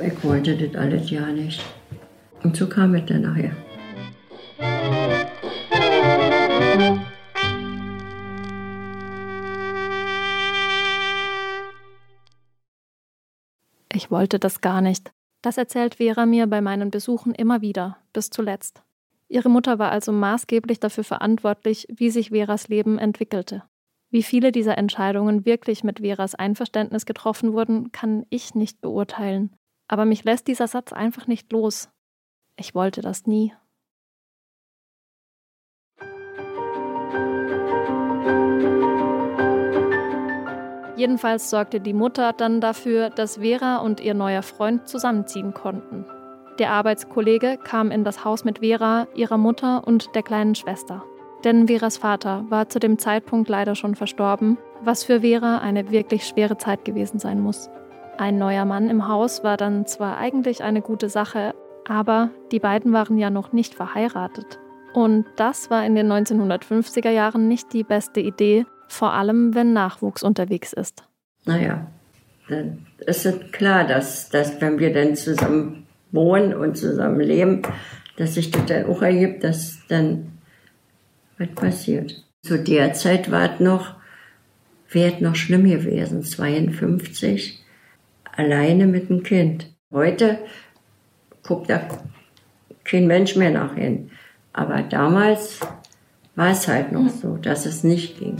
Speaker 2: Ich wollte das alles ja nicht. Und so kam es dann nachher.
Speaker 1: Ich wollte das gar nicht. Das erzählt Vera mir bei meinen Besuchen immer wieder, bis zuletzt. Ihre Mutter war also maßgeblich dafür verantwortlich, wie sich Veras Leben entwickelte. Wie viele dieser Entscheidungen wirklich mit Veras Einverständnis getroffen wurden, kann ich nicht beurteilen. Aber mich lässt dieser Satz einfach nicht los. Ich wollte das nie. Jedenfalls sorgte die Mutter dann dafür, dass Vera und ihr neuer Freund zusammenziehen konnten. Der Arbeitskollege kam in das Haus mit Vera, ihrer Mutter und der kleinen Schwester. Denn Veras Vater war zu dem Zeitpunkt leider schon verstorben, was für Vera eine wirklich schwere Zeit gewesen sein muss. Ein neuer Mann im Haus war dann zwar eigentlich eine gute Sache, aber die beiden waren ja noch nicht verheiratet. Und das war in den 1950er Jahren nicht die beste Idee, vor allem wenn Nachwuchs unterwegs ist.
Speaker 2: Naja, dann ist es klar, dass, dass wenn wir dann zusammen wohnen und zusammen leben, dass sich das dann auch ergibt, dass dann was passiert. Zu der Zeit war es noch, wäre noch schlimm gewesen, 52, alleine mit dem Kind. Heute guckt da kein Mensch mehr nach hin. Aber damals war es halt noch so, dass es nicht ging.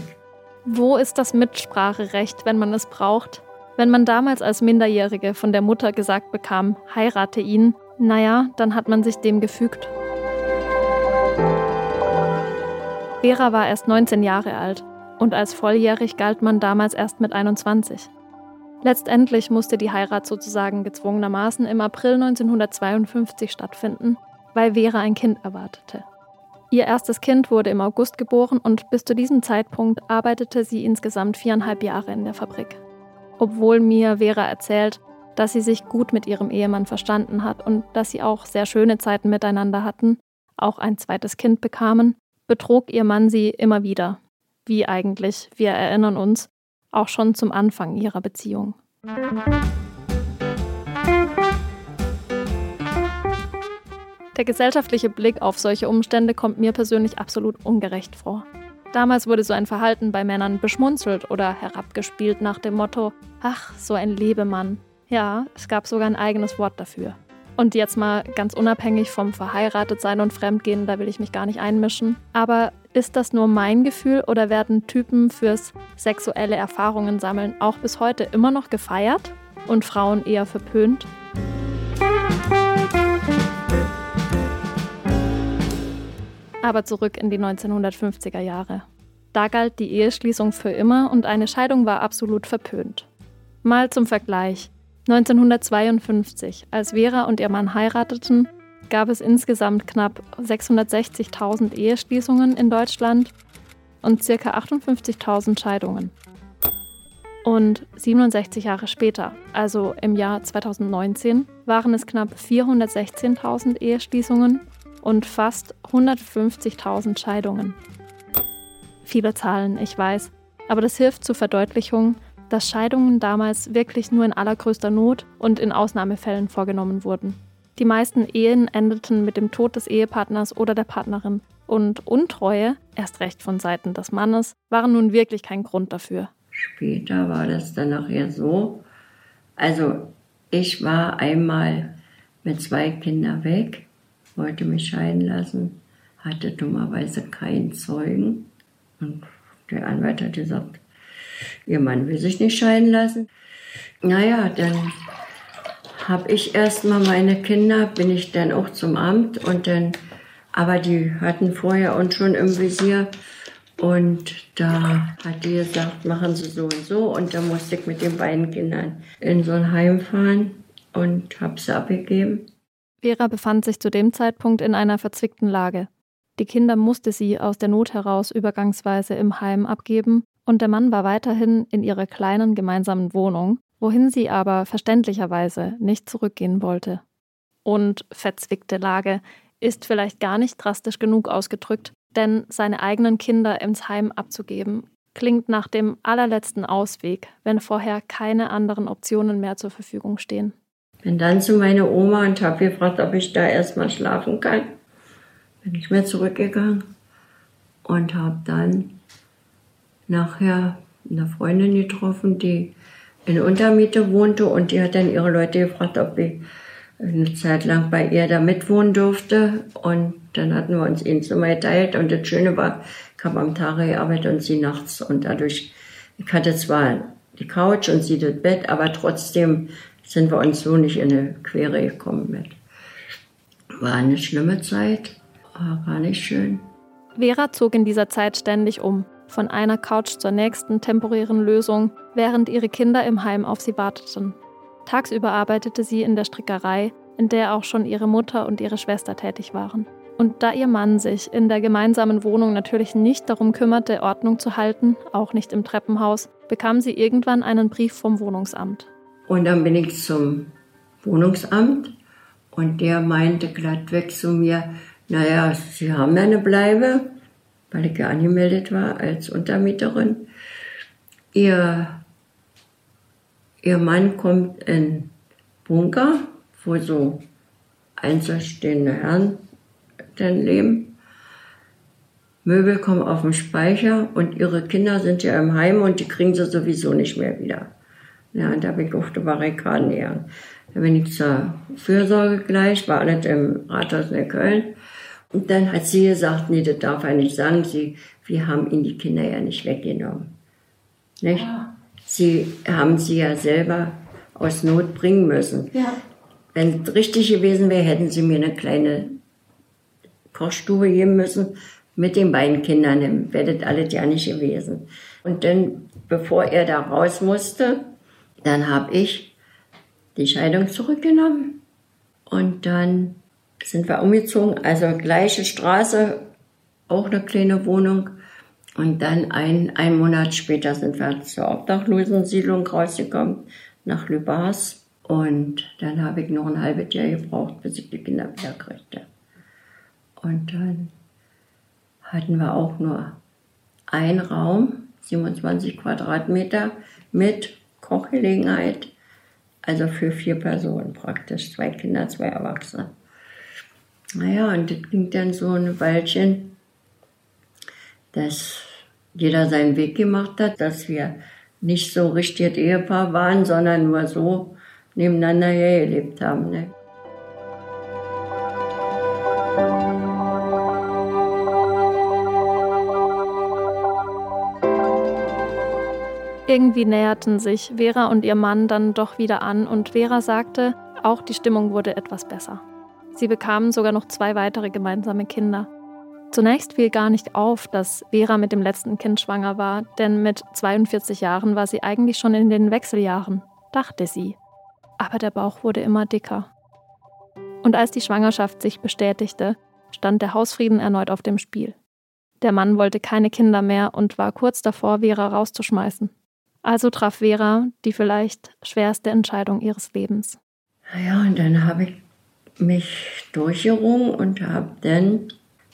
Speaker 1: Wo ist das Mitspracherecht, wenn man es braucht? Wenn man damals als Minderjährige von der Mutter gesagt bekam, heirate ihn, naja, dann hat man sich dem gefügt. Vera war erst 19 Jahre alt und als volljährig galt man damals erst mit 21. Letztendlich musste die Heirat sozusagen gezwungenermaßen im April 1952 stattfinden, weil Vera ein Kind erwartete. Ihr erstes Kind wurde im August geboren und bis zu diesem Zeitpunkt arbeitete sie insgesamt viereinhalb Jahre in der Fabrik. Obwohl mir Vera erzählt, dass sie sich gut mit ihrem Ehemann verstanden hat und dass sie auch sehr schöne Zeiten miteinander hatten, auch ein zweites Kind bekamen, betrog ihr Mann sie immer wieder. Wie eigentlich, wir erinnern uns, auch schon zum Anfang ihrer Beziehung. Der gesellschaftliche Blick auf solche Umstände kommt mir persönlich absolut ungerecht vor. Damals wurde so ein Verhalten bei Männern beschmunzelt oder herabgespielt nach dem Motto, ach, so ein Lebemann. Ja, es gab sogar ein eigenes Wort dafür. Und jetzt mal ganz unabhängig vom Verheiratetsein und Fremdgehen, da will ich mich gar nicht einmischen. Aber ist das nur mein Gefühl oder werden Typen fürs sexuelle Erfahrungen sammeln auch bis heute immer noch gefeiert und Frauen eher verpönt? Aber zurück in die 1950er Jahre. Da galt die Eheschließung für immer und eine Scheidung war absolut verpönt. Mal zum Vergleich. 1952, als Vera und ihr Mann heirateten, gab es insgesamt knapp 660.000 Eheschließungen in Deutschland und ca. 58.000 Scheidungen. Und 67 Jahre später, also im Jahr 2019, waren es knapp 416.000 Eheschließungen und fast 150.000 Scheidungen. Viele Zahlen, ich weiß, aber das hilft zur Verdeutlichung, dass Scheidungen damals wirklich nur in allergrößter Not und in Ausnahmefällen vorgenommen wurden. Die meisten Ehen endeten mit dem Tod des Ehepartners oder der Partnerin. Und Untreue, erst recht von Seiten des Mannes, waren nun wirklich kein Grund dafür.
Speaker 2: Später war das dann nachher so. Also ich war einmal mit zwei Kindern weg wollte mich scheiden lassen, hatte dummerweise keinen Zeugen. Und der Anwalt hat gesagt, ihr Mann will sich nicht scheiden lassen. Naja, dann habe ich erstmal meine Kinder, bin ich dann auch zum Amt und dann, aber die hatten vorher uns schon im Visier und da hat die gesagt, machen Sie so und so und da musste ich mit den beiden Kindern in so ein Heim fahren und habe sie abgegeben.
Speaker 1: Vera befand sich zu dem Zeitpunkt in einer verzwickten Lage. Die Kinder musste sie aus der Not heraus übergangsweise im Heim abgeben und der Mann war weiterhin in ihrer kleinen gemeinsamen Wohnung, wohin sie aber verständlicherweise nicht zurückgehen wollte. Und verzwickte Lage ist vielleicht gar nicht drastisch genug ausgedrückt, denn seine eigenen Kinder ins Heim abzugeben, klingt nach dem allerletzten Ausweg, wenn vorher keine anderen Optionen mehr zur Verfügung stehen.
Speaker 2: Bin dann zu meiner Oma und habe gefragt, ob ich da erstmal schlafen kann. Bin ich mehr zurückgegangen und habe dann nachher eine Freundin getroffen, die in Untermiete wohnte und die hat dann ihre Leute gefragt, ob ich eine Zeit lang bei ihr da mitwohnen durfte. Und dann hatten wir uns ein Zimmer geteilt und das Schöne war, ich habe am Tag gearbeitet und sie nachts und dadurch, ich hatte zwar die Couch und sie das Bett, aber trotzdem sind wir uns so nicht in eine Quere gekommen mit. War eine schlimme Zeit, war gar nicht schön.
Speaker 1: Vera zog in dieser Zeit ständig um, von einer Couch zur nächsten temporären Lösung, während ihre Kinder im Heim auf sie warteten. Tagsüber arbeitete sie in der Strickerei, in der auch schon ihre Mutter und ihre Schwester tätig waren. Und da ihr Mann sich in der gemeinsamen Wohnung natürlich nicht darum kümmerte, Ordnung zu halten, auch nicht im Treppenhaus, bekam sie irgendwann einen Brief vom Wohnungsamt.
Speaker 2: Und dann bin ich zum Wohnungsamt und der meinte glattweg zu mir, naja, Sie haben ja eine Bleibe, weil ich ja angemeldet war als Untermieterin. Ihr, ihr Mann kommt in Bunker, wo so einzelstehende Herren denn leben. Möbel kommen auf den Speicher und ihre Kinder sind ja im Heim und die kriegen sie sowieso nicht mehr wieder. Ja, und da bin ich auf die Barrikaden gegangen. Da bin ich zur Fürsorge gleich, war alles im Rathaus in Köln. Und dann hat sie gesagt, nee, das darf er nicht sagen. Sie, wir haben ihn die Kinder ja nicht weggenommen. Nicht? Ja. Sie haben sie ja selber aus Not bringen müssen. Ja. Wenn es richtig gewesen wäre, hätten sie mir eine kleine Kochstube geben müssen mit den beiden Kindern. Dann wäre das alles ja nicht gewesen. Und dann, bevor er da raus musste, dann habe ich die Scheidung zurückgenommen und dann sind wir umgezogen, also gleiche Straße, auch eine kleine Wohnung. Und dann ein, ein Monat später sind wir zur Obdachlosensiedlung rausgekommen, nach Lübars. Und dann habe ich noch ein halbes Jahr gebraucht, bis ich die Kinder wieder kriegte. Und dann hatten wir auch nur einen Raum, 27 Quadratmeter, mit Kochgelegenheit, also für vier Personen praktisch, zwei Kinder, zwei Erwachsene. Naja, und das ging dann so ein Weilchen, dass jeder seinen Weg gemacht hat, dass wir nicht so richtig Ehepaar waren, sondern nur so nebeneinander hergelebt haben. Ne?
Speaker 1: Irgendwie näherten sich Vera und ihr Mann dann doch wieder an und Vera sagte, auch die Stimmung wurde etwas besser. Sie bekamen sogar noch zwei weitere gemeinsame Kinder. Zunächst fiel gar nicht auf, dass Vera mit dem letzten Kind schwanger war, denn mit 42 Jahren war sie eigentlich schon in den Wechseljahren, dachte sie. Aber der Bauch wurde immer dicker. Und als die Schwangerschaft sich bestätigte, stand der Hausfrieden erneut auf dem Spiel. Der Mann wollte keine Kinder mehr und war kurz davor, Vera rauszuschmeißen. Also traf Vera die vielleicht schwerste Entscheidung ihres Lebens.
Speaker 2: Naja, und dann habe ich mich durchgerungen und habe dann,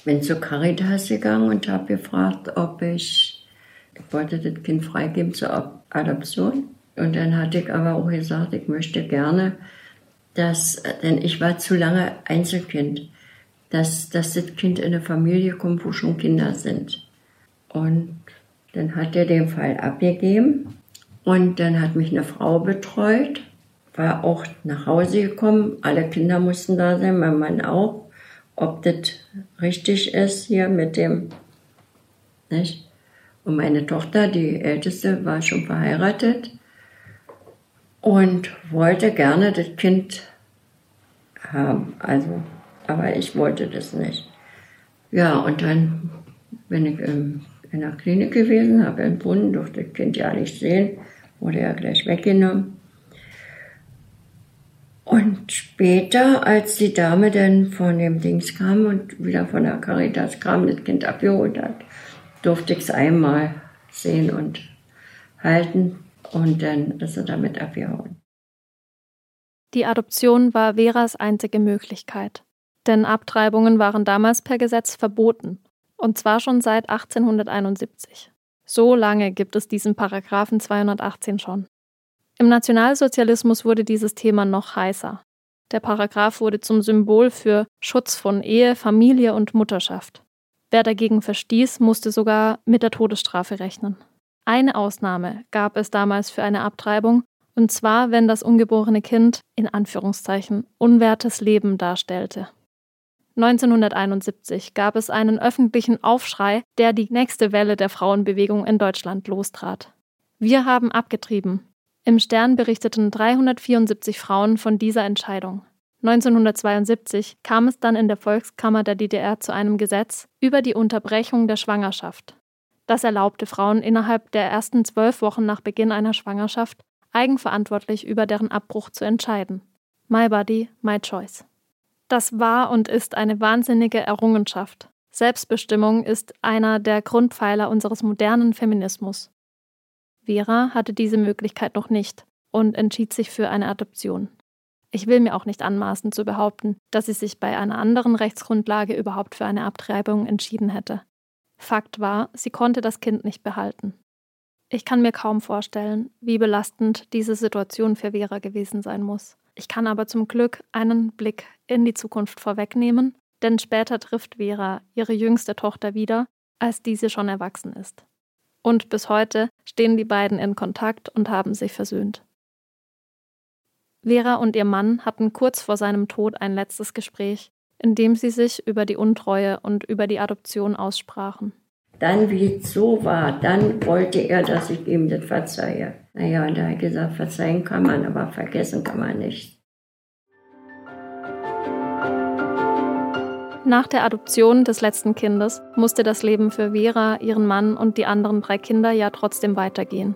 Speaker 2: bin zur Caritas gegangen und habe gefragt, ob ich, ich wollte das Kind freigeben zur Adoption. Und dann hatte ich aber auch gesagt, ich möchte gerne, dass, denn ich war zu lange Einzelkind, dass, dass das Kind in eine Familie kommt, wo schon Kinder sind. Und dann hat er den Fall abgegeben und dann hat mich eine Frau betreut, war auch nach Hause gekommen. Alle Kinder mussten da sein, mein Mann auch. Ob das richtig ist hier mit dem, nicht? Und meine Tochter, die älteste, war schon verheiratet und wollte gerne das Kind haben. Also, aber ich wollte das nicht. Ja, und dann bin ich im in der Klinik gewesen, habe entbunden, durfte das Kind ja nicht sehen, wurde ja gleich weggenommen. Und später, als die Dame dann von dem Dings kam und wieder von der Caritas kam, das Kind abgeholt hat, durfte ich es einmal sehen und halten und dann ist er damit abgehauen.
Speaker 1: Die Adoption war Veras einzige Möglichkeit, denn Abtreibungen waren damals per Gesetz verboten und zwar schon seit 1871. So lange gibt es diesen Paragraphen 218 schon. Im Nationalsozialismus wurde dieses Thema noch heißer. Der Paragraph wurde zum Symbol für Schutz von Ehe, Familie und Mutterschaft. Wer dagegen verstieß, musste sogar mit der Todesstrafe rechnen. Eine Ausnahme gab es damals für eine Abtreibung, und zwar, wenn das ungeborene Kind in Anführungszeichen unwertes Leben darstellte. 1971 gab es einen öffentlichen Aufschrei, der die nächste Welle der Frauenbewegung in Deutschland lostrat. Wir haben abgetrieben. Im Stern berichteten 374 Frauen von dieser Entscheidung. 1972 kam es dann in der Volkskammer der DDR zu einem Gesetz über die Unterbrechung der Schwangerschaft. Das erlaubte Frauen innerhalb der ersten zwölf Wochen nach Beginn einer Schwangerschaft eigenverantwortlich über deren Abbruch zu entscheiden. My Body, My Choice. Das war und ist eine wahnsinnige Errungenschaft. Selbstbestimmung ist einer der Grundpfeiler unseres modernen Feminismus. Vera hatte diese Möglichkeit noch nicht und entschied sich für eine Adoption. Ich will mir auch nicht anmaßen zu behaupten, dass sie sich bei einer anderen Rechtsgrundlage überhaupt für eine Abtreibung entschieden hätte. Fakt war, sie konnte das Kind nicht behalten. Ich kann mir kaum vorstellen, wie belastend diese Situation für Vera gewesen sein muss. Ich kann aber zum Glück einen Blick in die Zukunft vorwegnehmen, denn später trifft Vera ihre jüngste Tochter wieder als diese schon erwachsen ist. Und bis heute stehen die beiden in Kontakt und haben sich versöhnt. Vera und ihr Mann hatten kurz vor seinem Tod ein letztes Gespräch, in dem sie sich über die Untreue und über die Adoption aussprachen.
Speaker 2: Dann, wie es so war, dann wollte er, dass ich ihm das verzeihe. Naja, und er hat gesagt, verzeihen kann man, aber vergessen kann man nicht.
Speaker 1: Nach der Adoption des letzten Kindes musste das Leben für Vera, ihren Mann und die anderen drei Kinder ja trotzdem weitergehen.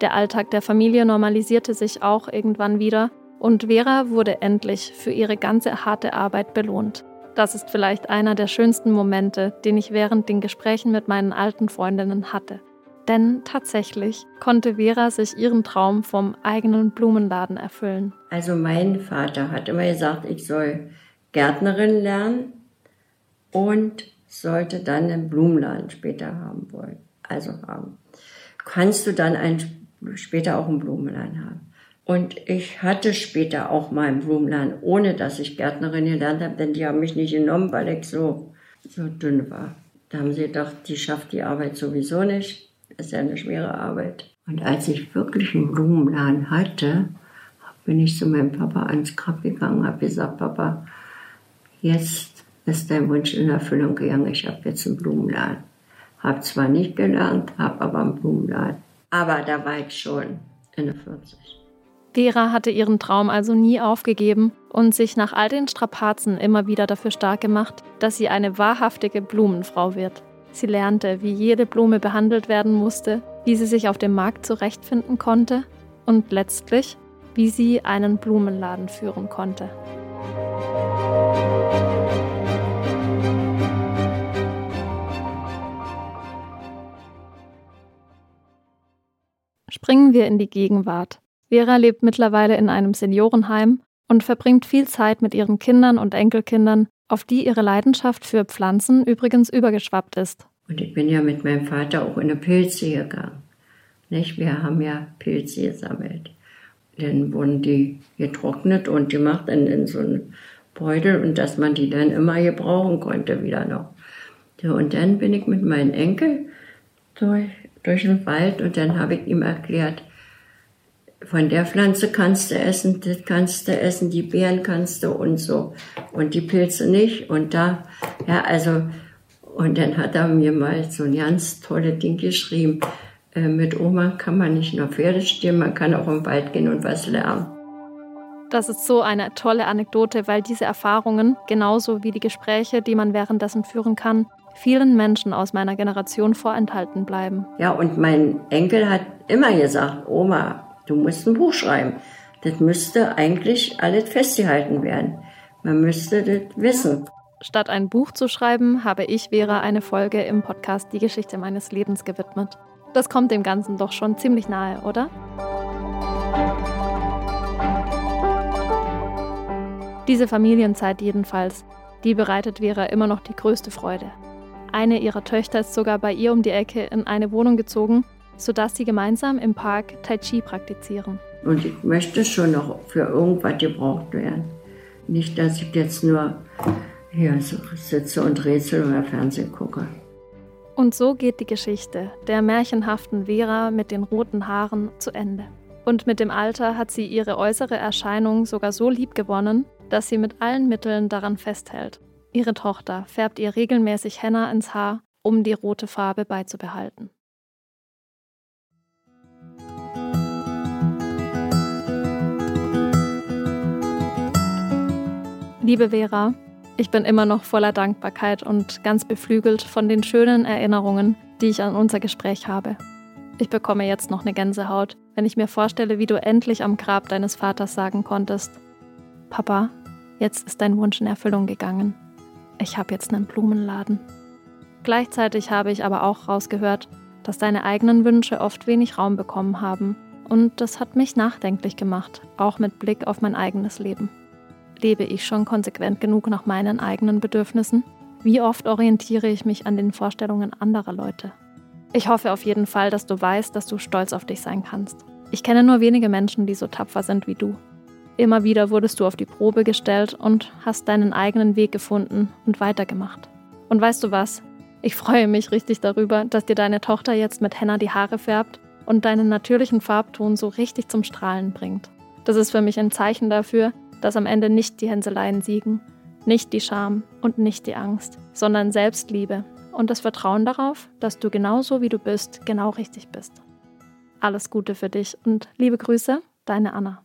Speaker 1: Der Alltag der Familie normalisierte sich auch irgendwann wieder und Vera wurde endlich für ihre ganze harte Arbeit belohnt. Das ist vielleicht einer der schönsten Momente, den ich während den Gesprächen mit meinen alten Freundinnen hatte. Denn tatsächlich konnte Vera sich ihren Traum vom eigenen Blumenladen erfüllen.
Speaker 2: Also mein Vater hat immer gesagt, ich soll Gärtnerin lernen und sollte dann einen Blumenladen später haben wollen. Also haben. Kannst du dann ein, später auch einen Blumenladen haben? Und ich hatte später auch mal einen Blumenladen, ohne dass ich Gärtnerin gelernt habe, denn die haben mich nicht genommen, weil ich so, so dünn war. Da haben sie gedacht, die schafft die Arbeit sowieso nicht. Das ist ja eine schwere Arbeit. Und als ich wirklich einen Blumenladen hatte, bin ich zu meinem Papa ans Grab gegangen, habe gesagt, Papa, jetzt ist dein Wunsch in Erfüllung gegangen, ich habe jetzt einen Blumenladen. Habe zwar nicht gelernt, habe aber einen Blumenladen. Aber da war ich schon in der 40.
Speaker 1: Vera hatte ihren Traum also nie aufgegeben und sich nach all den Strapazen immer wieder dafür stark gemacht, dass sie eine wahrhaftige Blumenfrau wird. Sie lernte, wie jede Blume behandelt werden musste, wie sie sich auf dem Markt zurechtfinden konnte und letztlich, wie sie einen Blumenladen führen konnte. Springen wir in die Gegenwart. Vera lebt mittlerweile in einem Seniorenheim und verbringt viel Zeit mit ihren Kindern und Enkelkindern, auf die ihre Leidenschaft für Pflanzen übrigens übergeschwappt ist.
Speaker 2: Und ich bin ja mit meinem Vater auch in eine Pilze gegangen. Nicht? Wir haben ja Pilze gesammelt. Dann wurden die getrocknet und gemacht in, in so einen Beutel und dass man die dann immer gebrauchen konnte wieder noch. Ja, und dann bin ich mit meinem Enkel durch, durch den Wald und dann habe ich ihm erklärt, von der Pflanze kannst du essen, das kannst du essen, die Beeren kannst du und so. Und die Pilze nicht. Und da, ja, also, und dann hat er mir mal so ein ganz tolles Ding geschrieben. Äh, mit Oma kann man nicht nur Pferde stehen, man kann auch im Wald gehen und was lernen.
Speaker 1: Das ist so eine tolle Anekdote, weil diese Erfahrungen, genauso wie die Gespräche, die man währenddessen führen kann, vielen Menschen aus meiner Generation vorenthalten bleiben.
Speaker 2: Ja, und mein Enkel hat immer gesagt, Oma, Du musst ein Buch schreiben. Das müsste eigentlich alles festgehalten werden. Man müsste das wissen.
Speaker 1: Statt ein Buch zu schreiben, habe ich Vera eine Folge im Podcast Die Geschichte meines Lebens gewidmet. Das kommt dem Ganzen doch schon ziemlich nahe, oder? Diese Familienzeit jedenfalls, die bereitet Vera immer noch die größte Freude. Eine ihrer Töchter ist sogar bei ihr um die Ecke in eine Wohnung gezogen, sodass sie gemeinsam im Park Tai Chi praktizieren.
Speaker 2: Und ich möchte schon noch für irgendwas gebraucht werden. Nicht, dass ich jetzt nur hier sitze und rätsel oder Fernsehen gucke.
Speaker 1: Und so geht die Geschichte der märchenhaften Vera mit den roten Haaren zu Ende. Und mit dem Alter hat sie ihre äußere Erscheinung sogar so lieb gewonnen, dass sie mit allen Mitteln daran festhält. Ihre Tochter färbt ihr regelmäßig Henna ins Haar, um die rote Farbe beizubehalten. Liebe Vera, ich bin immer noch voller Dankbarkeit und ganz beflügelt von den schönen Erinnerungen, die ich an unser Gespräch habe. Ich bekomme jetzt noch eine Gänsehaut, wenn ich mir vorstelle, wie du endlich am Grab deines Vaters sagen konntest, Papa, jetzt ist dein Wunsch in Erfüllung gegangen. Ich habe jetzt einen Blumenladen. Gleichzeitig habe ich aber auch rausgehört, dass deine eigenen Wünsche oft wenig Raum bekommen haben. Und das hat mich nachdenklich gemacht, auch mit Blick auf mein eigenes Leben. Lebe ich schon konsequent genug nach meinen eigenen Bedürfnissen? Wie oft orientiere ich mich an den Vorstellungen anderer Leute? Ich hoffe auf jeden Fall, dass du weißt, dass du stolz auf dich sein kannst. Ich kenne nur wenige Menschen, die so tapfer sind wie du. Immer wieder wurdest du auf die Probe gestellt und hast deinen eigenen Weg gefunden und weitergemacht. Und weißt du was? Ich freue mich richtig darüber, dass dir deine Tochter jetzt mit Henna die Haare färbt und deinen natürlichen Farbton so richtig zum Strahlen bringt. Das ist für mich ein Zeichen dafür, dass am Ende nicht die Hänseleien siegen, nicht die Scham und nicht die Angst, sondern Selbstliebe und das Vertrauen darauf, dass du genauso wie du bist, genau richtig bist. Alles Gute für dich und liebe Grüße, deine Anna.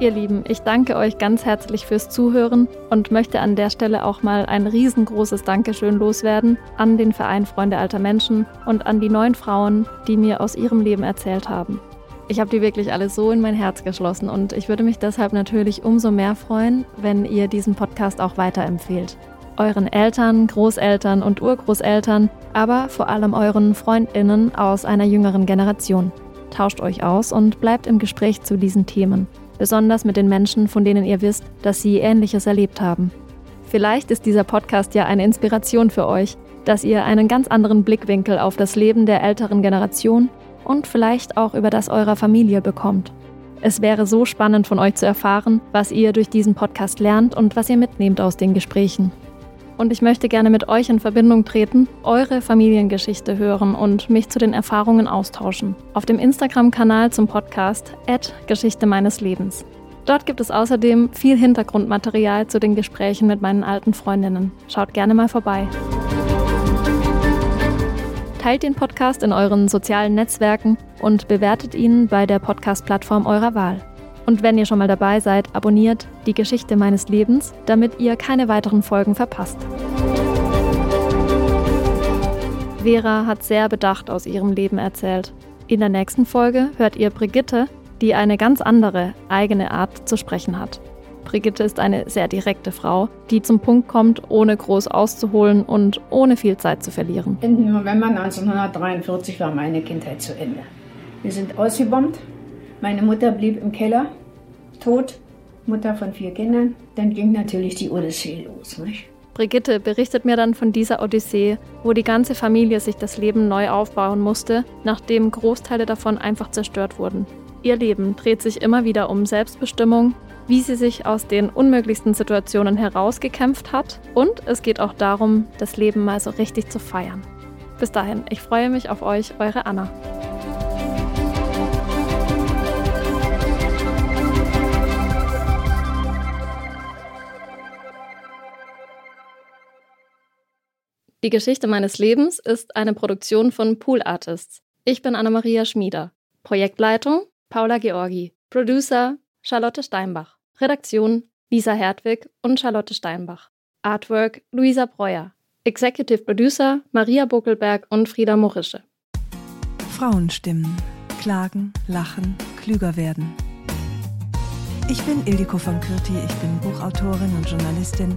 Speaker 1: Ihr Lieben, ich danke euch ganz herzlich fürs Zuhören und möchte an der Stelle auch mal ein riesengroßes Dankeschön loswerden an den Verein Freunde alter Menschen und an die neun Frauen, die mir aus ihrem Leben erzählt haben. Ich habe die wirklich alle so in mein Herz geschlossen und ich würde mich deshalb natürlich umso mehr freuen, wenn ihr diesen Podcast auch weiterempfehlt. Euren Eltern, Großeltern und Urgroßeltern, aber vor allem euren Freundinnen aus einer jüngeren Generation. Tauscht euch aus und bleibt im Gespräch zu diesen Themen besonders mit den Menschen, von denen ihr wisst, dass sie Ähnliches erlebt haben. Vielleicht ist dieser Podcast ja eine Inspiration für euch, dass ihr einen ganz anderen Blickwinkel auf das Leben der älteren Generation und vielleicht auch über das eurer Familie bekommt. Es wäre so spannend von euch zu erfahren, was ihr durch diesen Podcast lernt und was ihr mitnehmt aus den Gesprächen und ich möchte gerne mit euch in Verbindung treten, eure Familiengeschichte hören und mich zu den Erfahrungen austauschen. Auf dem Instagram-Kanal zum Podcast Geschichte meines Lebens. Dort gibt es außerdem viel Hintergrundmaterial zu den Gesprächen mit meinen alten Freundinnen. Schaut gerne mal vorbei. Teilt den Podcast in euren sozialen Netzwerken und bewertet ihn bei der Podcast-Plattform eurer Wahl. Und wenn ihr schon mal dabei seid, abonniert die Geschichte meines Lebens, damit ihr keine weiteren Folgen verpasst. Vera hat sehr bedacht aus ihrem Leben erzählt. In der nächsten Folge hört ihr Brigitte, die eine ganz andere, eigene Art zu sprechen hat. Brigitte ist eine sehr direkte Frau, die zum Punkt kommt, ohne groß auszuholen und ohne viel Zeit zu verlieren.
Speaker 3: Ende November 1943 war meine Kindheit zu Ende. Wir sind ausgebombt. Meine Mutter blieb im Keller tot, Mutter von vier Kindern. Dann ging natürlich die Odyssee los. Nicht?
Speaker 1: Brigitte berichtet mir dann von dieser Odyssee, wo die ganze Familie sich das Leben neu aufbauen musste, nachdem Großteile davon einfach zerstört wurden. Ihr Leben dreht sich immer wieder um Selbstbestimmung, wie sie sich aus den unmöglichsten Situationen herausgekämpft hat und es geht auch darum, das Leben mal so richtig zu feiern. Bis dahin, ich freue mich auf euch, eure Anna. Die Geschichte meines Lebens ist eine Produktion von Pool Artists. Ich bin Anna-Maria Schmieder. Projektleitung Paula Georgi. Producer Charlotte Steinbach. Redaktion Lisa Hertwig und Charlotte Steinbach. Artwork Luisa Breuer. Executive Producer Maria Buckelberg und Frieda Morische.
Speaker 4: Frauenstimmen. Klagen, lachen, klüger werden. Ich bin Ildiko von Kürti, ich bin Buchautorin und Journalistin